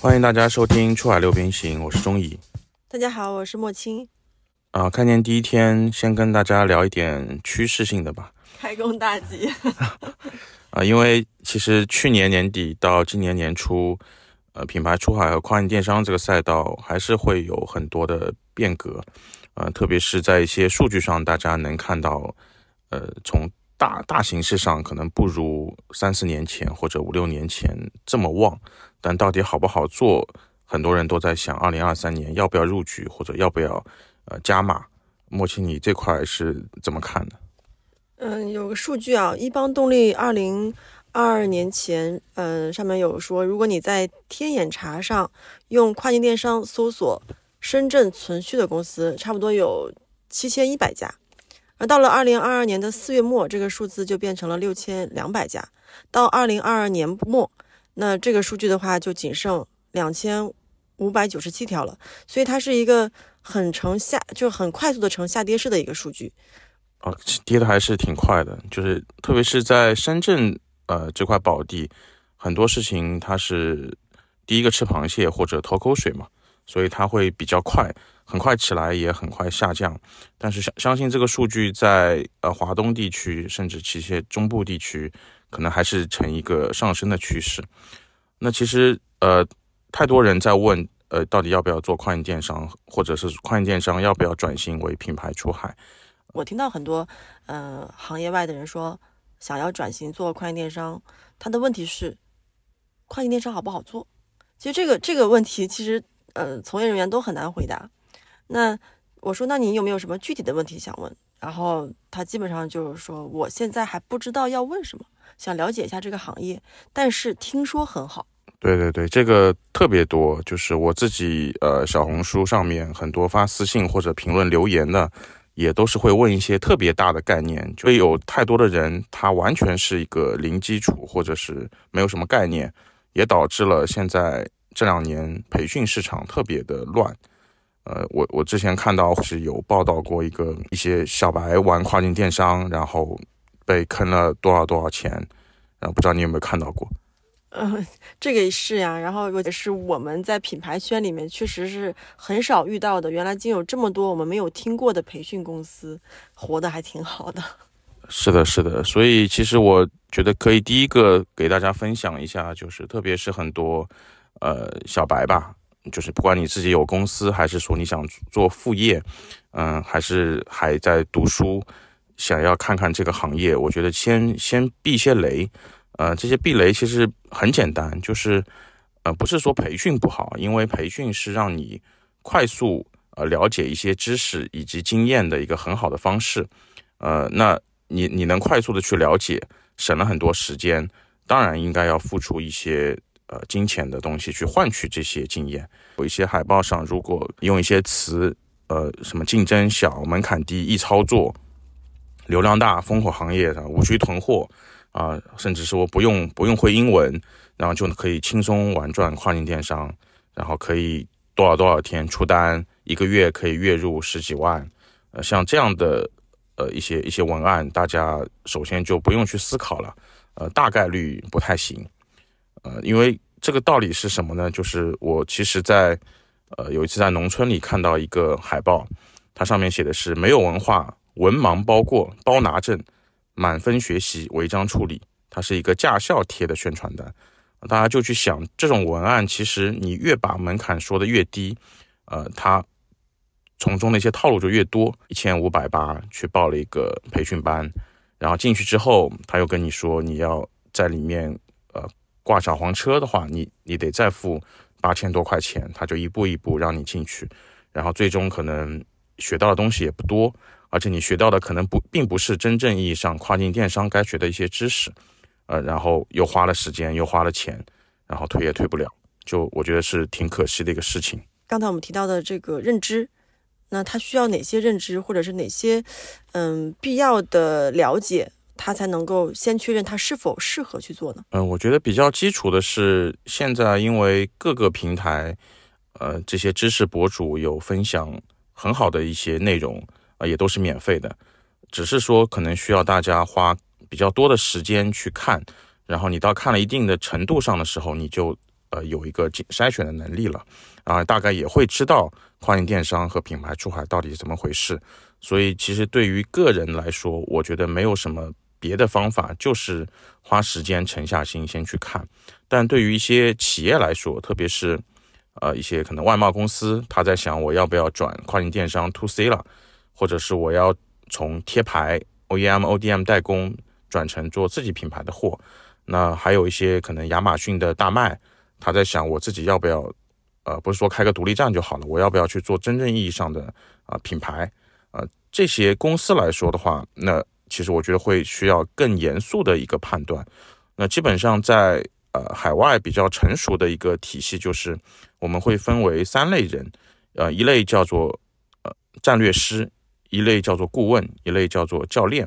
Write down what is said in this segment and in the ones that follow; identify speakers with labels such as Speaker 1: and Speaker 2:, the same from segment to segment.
Speaker 1: 欢迎大家收听《出海六边形》，我是钟怡。
Speaker 2: 大家好，我是莫青。
Speaker 1: 啊，开年第一天，先跟大家聊一点趋势性的吧。
Speaker 2: 开工大吉。
Speaker 1: 啊，因为其实去年年底到今年年初，呃，品牌出海和跨境电商这个赛道还是会有很多的变革。呃，特别是在一些数据上，大家能看到，呃，从大大形势上可能不如三四年前或者五六年前这么旺，但到底好不好做，很多人都在想，二零二三年要不要入局或者要不要呃加码。莫青，你这块是怎么看的？
Speaker 2: 嗯，有个数据啊，一邦动力二零二二年前，嗯，上面有说，如果你在天眼查上用跨境电商搜索。深圳存续的公司差不多有七千一百家，而到了二零二二年的四月末，这个数字就变成了六千两百家。到二零二二年末，那这个数据的话就仅剩两千五百九十七条了。所以它是一个很呈下，就很快速的呈下跌式的一个数据。
Speaker 1: 哦，跌的还是挺快的，就是特别是在深圳呃这块宝地，很多事情它是第一个吃螃蟹或者投口水嘛。所以它会比较快，很快起来，也很快下降。但是相相信这个数据在呃华东地区，甚至一些中部地区，可能还是呈一个上升的趋势。那其实呃，太多人在问，呃，到底要不要做跨境电商，或者是跨境电商要不要转型为品牌出海？
Speaker 2: 我听到很多呃行业外的人说，想要转型做跨境电商，他的问题是跨境电商好不好做？其实这个这个问题其实。呃，从业人员都很难回答。那我说，那你有没有什么具体的问题想问？然后他基本上就是说，我现在还不知道要问什么，想了解一下这个行业，但是听说很好。
Speaker 1: 对对对，这个特别多，就是我自己呃，小红书上面很多发私信或者评论留言的，也都是会问一些特别大的概念。所以有太多的人，他完全是一个零基础，或者是没有什么概念，也导致了现在。这两年培训市场特别的乱，呃，我我之前看到是有报道过一个一些小白玩跨境电商，然后被坑了多少多少钱，然后不知道你有没有看到过？
Speaker 2: 嗯，这个是呀，然后也是我们在品牌圈里面确实是很少遇到的，原来竟有这么多我们没有听过的培训公司，活得还挺好的。
Speaker 1: 是的，是的，所以其实我觉得可以第一个给大家分享一下，就是特别是很多。呃，小白吧，就是不管你自己有公司，还是说你想做副业，嗯，还是还在读书，想要看看这个行业，我觉得先先避一些雷。呃，这些避雷其实很简单，就是呃，不是说培训不好，因为培训是让你快速呃了解一些知识以及经验的一个很好的方式。呃，那你你能快速的去了解，省了很多时间，当然应该要付出一些。呃，金钱的东西去换取这些经验。有一些海报上，如果用一些词，呃，什么竞争小、门槛低、易操作、流量大、烽火行业的无需囤货啊，甚至说不用不用会英文，然后就可以轻松玩转跨境电商，然后可以多少多少天出单，一个月可以月入十几万。呃，像这样的呃一些一些文案，大家首先就不用去思考了，呃，大概率不太行。呃，因为这个道理是什么呢？就是我其实，在呃有一次在农村里看到一个海报，它上面写的是“没有文化，文盲包过，包拿证，满分学习，违章处理”。它是一个驾校贴的宣传单，大家就去想，这种文案其实你越把门槛说的越低，呃，它从中的一些套路就越多。一千五百八去报了一个培训班，然后进去之后，他又跟你说你要在里面。挂小黄车的话，你你得再付八千多块钱，他就一步一步让你进去，然后最终可能学到的东西也不多，而且你学到的可能不并不是真正意义上跨境电商该学的一些知识，呃，然后又花了时间又花了钱，然后退也退不了，就我觉得是挺可惜的一个事情。
Speaker 2: 刚才我们提到的这个认知，那他需要哪些认知，或者是哪些嗯必要的了解？他才能够先确认他是否适合去做呢？
Speaker 1: 嗯，我觉得比较基础的是，现在因为各个平台，呃，这些知识博主有分享很好的一些内容，啊，也都是免费的，只是说可能需要大家花比较多的时间去看，然后你到看了一定的程度上的时候，你就呃有一个筛选的能力了，啊，大概也会知道跨境电商和品牌出海到底是怎么回事。所以其实对于个人来说，我觉得没有什么别的方法，就是花时间沉下心先去看。但对于一些企业来说，特别是呃一些可能外贸公司，他在想我要不要转跨境电商 to C 了，或者是我要从贴牌 OEM、ODM 代工转成做自己品牌的货。那还有一些可能亚马逊的大卖，他在想我自己要不要，呃，不是说开个独立站就好了，我要不要去做真正意义上的啊品牌？呃，这些公司来说的话，那其实我觉得会需要更严肃的一个判断。那基本上在呃海外比较成熟的一个体系，就是我们会分为三类人，呃，一类叫做呃战略师，一类叫做顾问，一类叫做教练。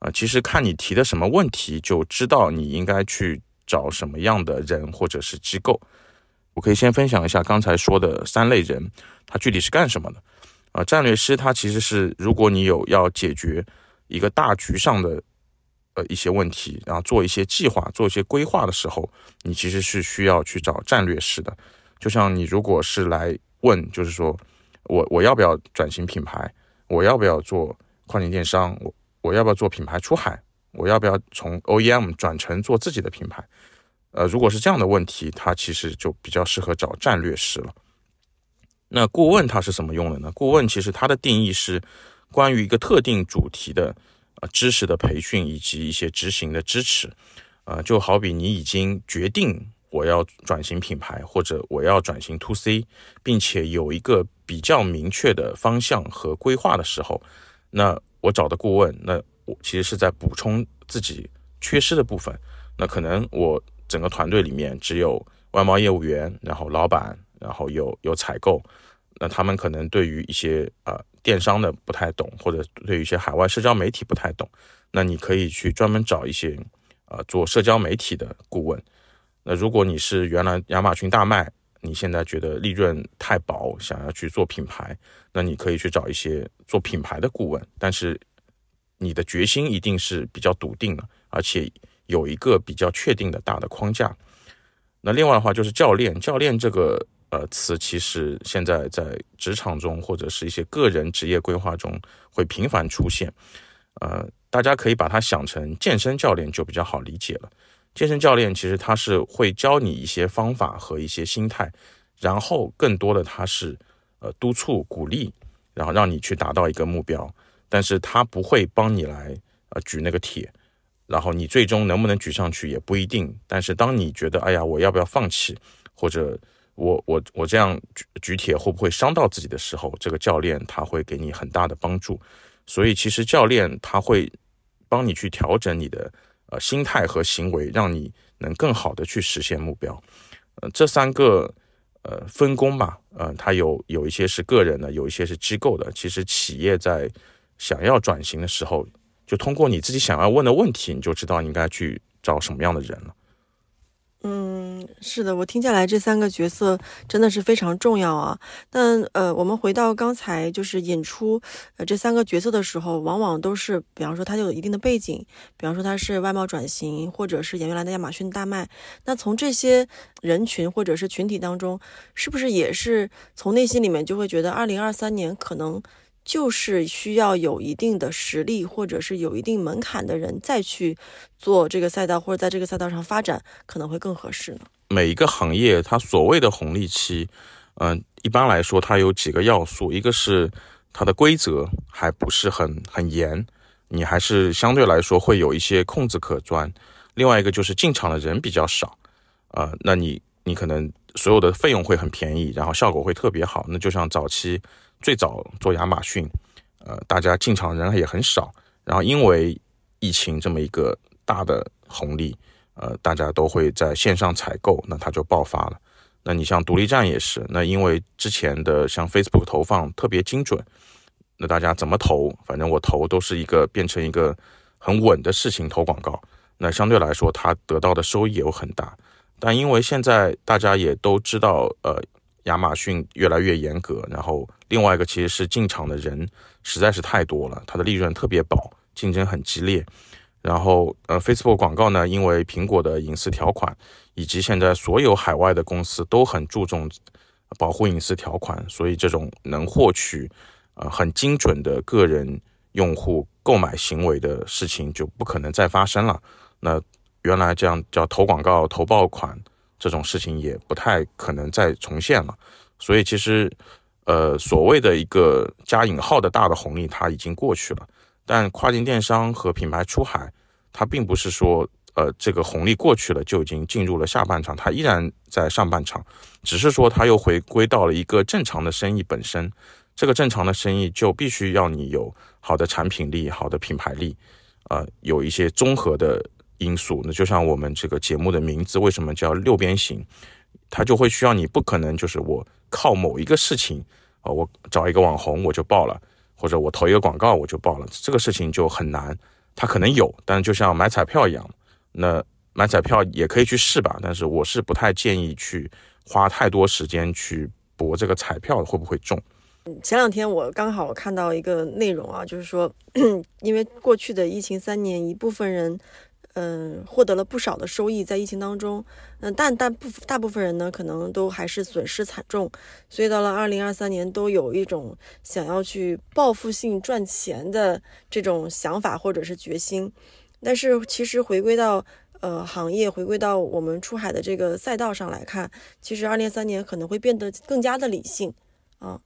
Speaker 1: 啊，其实看你提的什么问题，就知道你应该去找什么样的人或者是机构。我可以先分享一下刚才说的三类人，他具体是干什么的。啊，战略师他其实是，如果你有要解决一个大局上的呃一些问题，然后做一些计划、做一些规划的时候，你其实是需要去找战略师的。就像你如果是来问，就是说我我要不要转型品牌，我要不要做跨境电商，我。我要不要做品牌出海？我要不要从 OEM 转成做自己的品牌？呃，如果是这样的问题，它其实就比较适合找战略师了。那顾问他是怎么用的呢？顾问其实它的定义是关于一个特定主题的呃知识的培训以及一些执行的支持。呃，就好比你已经决定我要转型品牌或者我要转型 To C，并且有一个比较明确的方向和规划的时候，那。我找的顾问，那我其实是在补充自己缺失的部分。那可能我整个团队里面只有外贸业务员，然后老板，然后有有采购。那他们可能对于一些呃电商的不太懂，或者对于一些海外社交媒体不太懂。那你可以去专门找一些呃做社交媒体的顾问。那如果你是原来亚马逊大卖。你现在觉得利润太薄，想要去做品牌，那你可以去找一些做品牌的顾问，但是你的决心一定是比较笃定的，而且有一个比较确定的大的框架。那另外的话就是教练，教练这个呃词，其实现在在职场中或者是一些个人职业规划中会频繁出现，呃，大家可以把它想成健身教练就比较好理解了。健身教练其实他是会教你一些方法和一些心态，然后更多的他是呃督促鼓励，然后让你去达到一个目标，但是他不会帮你来呃举那个铁，然后你最终能不能举上去也不一定。但是当你觉得哎呀我要不要放弃，或者我我我这样举举铁会不会伤到自己的时候，这个教练他会给你很大的帮助。所以其实教练他会帮你去调整你的。呃，心态和行为让你能更好的去实现目标。呃，这三个呃分工吧，呃，它有有一些是个人的，有一些是机构的。其实企业在想要转型的时候，就通过你自己想要问的问题，你就知道应该去找什么样的人了。
Speaker 2: 嗯，是的，我听下来这三个角色真的是非常重要啊。但呃，我们回到刚才就是引出呃这三个角色的时候，往往都是，比方说他就有一定的背景，比方说他是外贸转型，或者是演员来的亚马逊大卖。那从这些人群或者是群体当中，是不是也是从内心里面就会觉得，二零二三年可能？就是需要有一定的实力，或者是有一定门槛的人再去做这个赛道，或者在这个赛道上发展，可能会更合适。
Speaker 1: 每一个行业它所谓的红利期，嗯，一般来说它有几个要素，一个是它的规则还不是很很严，你还是相对来说会有一些空子可钻；另外一个就是进场的人比较少，呃，那你你可能所有的费用会很便宜，然后效果会特别好。那就像早期。最早做亚马逊，呃，大家进场人也很少，然后因为疫情这么一个大的红利，呃，大家都会在线上采购，那它就爆发了。那你像独立站也是，那因为之前的像 Facebook 投放特别精准，那大家怎么投，反正我投都是一个变成一个很稳的事情，投广告，那相对来说它得到的收益也有很大。但因为现在大家也都知道，呃。亚马逊越来越严格，然后另外一个其实是进场的人实在是太多了，它的利润特别薄，竞争很激烈。然后呃，Facebook 广告呢，因为苹果的隐私条款，以及现在所有海外的公司都很注重保护隐私条款，所以这种能获取呃很精准的个人用户购买行为的事情就不可能再发生了。那原来这样叫投广告、投爆款这种事情也不太可能再重现了。所以其实，呃，所谓的一个加引号的大的红利，它已经过去了。但跨境电商和品牌出海，它并不是说，呃，这个红利过去了就已经进入了下半场，它依然在上半场，只是说它又回归到了一个正常的生意本身。这个正常的生意就必须要你有好的产品力、好的品牌力，呃，有一些综合的因素。那就像我们这个节目的名字为什么叫六边形，它就会需要你不可能就是我。靠某一个事情啊，我找一个网红我就爆了，或者我投一个广告我就爆了，这个事情就很难。它可能有，但就像买彩票一样，那买彩票也可以去试吧。但是我是不太建议去花太多时间去博这个彩票会不会中。
Speaker 2: 前两天我刚好看到一个内容啊，就是说，因为过去的疫情三年，一部分人。嗯，获得了不少的收益，在疫情当中，嗯，但大部大部分人呢，可能都还是损失惨重，所以到了二零二三年，都有一种想要去报复性赚钱的这种想法或者是决心。但是其实回归到呃行业，回归到我们出海的这个赛道上来看，其实二零二三年可能会变得更加的理性啊。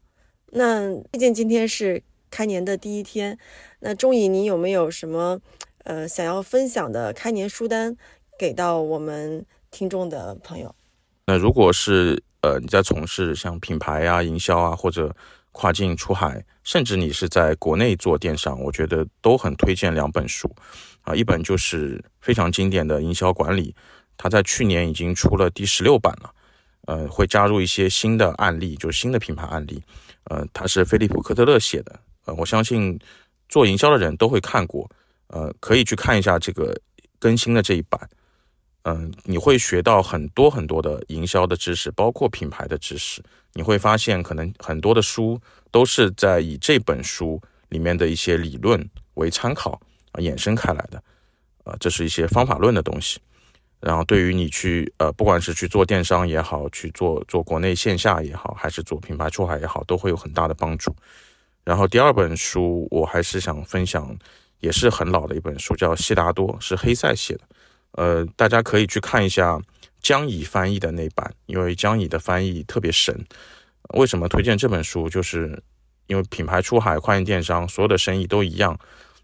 Speaker 2: 那毕竟今天是开年的第一天，那钟颖，你有没有什么？呃，想要分享的开年书单给到我们听众的朋友。
Speaker 1: 那如果是呃你在从事像品牌啊、营销啊，或者跨境出海，甚至你是在国内做电商，我觉得都很推荐两本书啊。一本就是非常经典的《营销管理》，它在去年已经出了第十六版了。呃，会加入一些新的案例，就是新的品牌案例。呃，它是菲利普科特勒写的。呃，我相信做营销的人都会看过。呃，可以去看一下这个更新的这一版，嗯，你会学到很多很多的营销的知识，包括品牌的知识。你会发现，可能很多的书都是在以这本书里面的一些理论为参考啊衍生开来的，啊，这是一些方法论的东西。然后，对于你去呃，不管是去做电商也好，去做做国内线下也好，还是做品牌出海也好，都会有很大的帮助。然后，第二本书，我还是想分享。也是很老的一本书，叫《悉达多》，是黑塞写的。呃，大家可以去看一下江乙翻译的那版，因为江乙的翻译特别神。为什么推荐这本书？就是因为品牌出海、跨境电商，所有的生意都一样，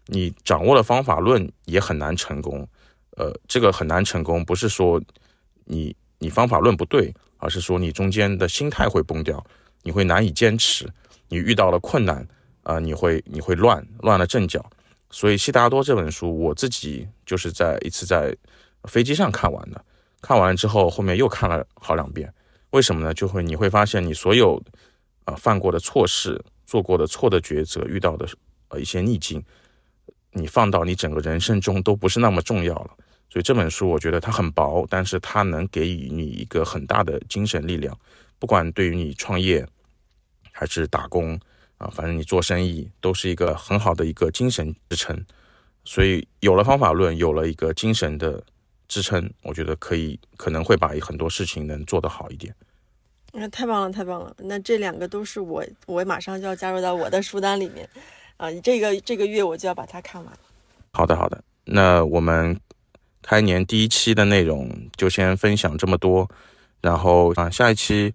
Speaker 1: 你掌握了方法论也很难成功。呃，这个很难成功，不是说你你方法论不对，而是说你中间的心态会崩掉，你会难以坚持，你遇到了困难啊，你会你会乱乱了阵脚。所以《悉达多》这本书，我自己就是在一次在飞机上看完的。看完之后，后面又看了好两遍。为什么呢？就会你会发现，你所有啊犯过的错事、做过的错的抉择、遇到的呃一些逆境，你放到你整个人生中都不是那么重要了。所以这本书，我觉得它很薄，但是它能给予你一个很大的精神力量。不管对于你创业还是打工。啊，反正你做生意都是一个很好的一个精神支撑，所以有了方法论，有了一个精神的支撑，我觉得可以可能会把很多事情能做得好一点。
Speaker 2: 那太棒了，太棒了！那这两个都是我，我马上就要加入到我的书单里面啊，这个这个月我就要把它看完。
Speaker 1: 好的，好的。那我们开年第一期的内容就先分享这么多，然后啊，下一期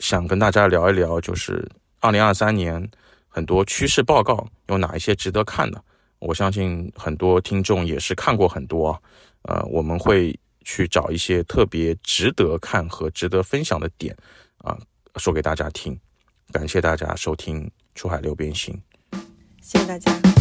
Speaker 1: 想跟大家聊一聊就是。二零二三年很多趋势报告有哪一些值得看的？我相信很多听众也是看过很多，呃，我们会去找一些特别值得看和值得分享的点啊，说给大家听。感谢大家收听《出海六边形》，
Speaker 2: 谢谢大家。